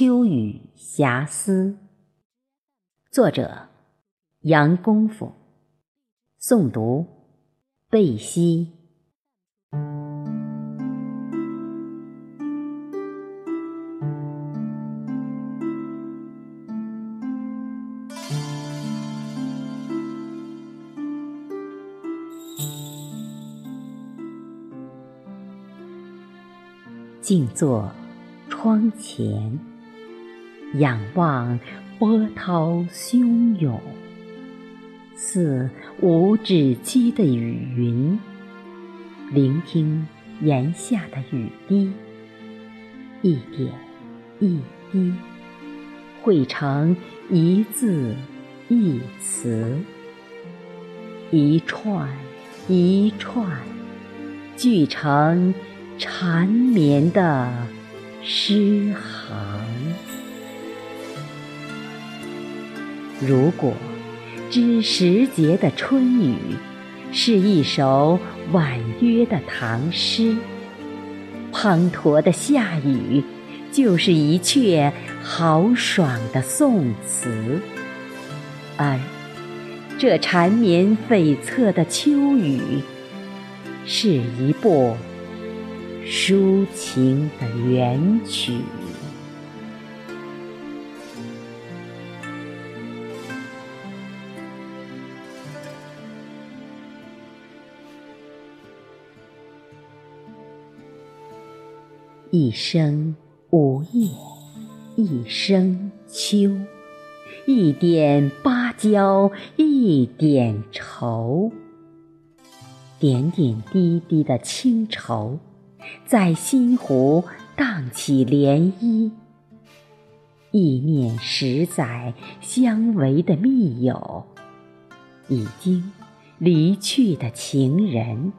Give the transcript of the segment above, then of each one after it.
秋雨遐思，作者杨功夫，诵读贝西。静坐窗前，仰望波涛汹涌，似无止期的雨云。聆听檐下的雨滴，一点一滴，汇成一字一词，一串一串，聚成。缠绵的诗行。如果知时节的春雨是一首婉约的唐诗，滂沱的夏雨就是一阙豪爽的宋词，而这缠绵悱恻的秋雨是一部。抒情的原曲，一声梧叶，一声秋，一点芭蕉，一点愁，点点滴滴的清愁。在心湖荡起涟漪，一念十载相违的密友，已经离去的情人，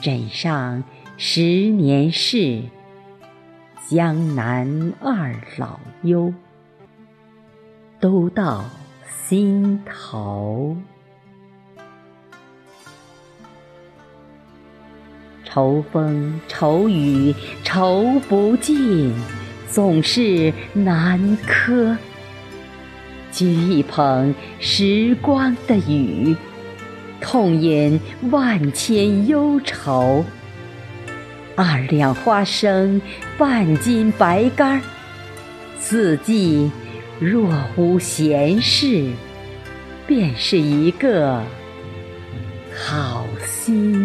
枕上十年事，江南二老忧，都到心头。愁风愁雨愁不尽，总是难柯。掬一捧时光的雨，痛饮万千忧愁。二两花生，半斤白干，四季若无闲事，便是一个好心。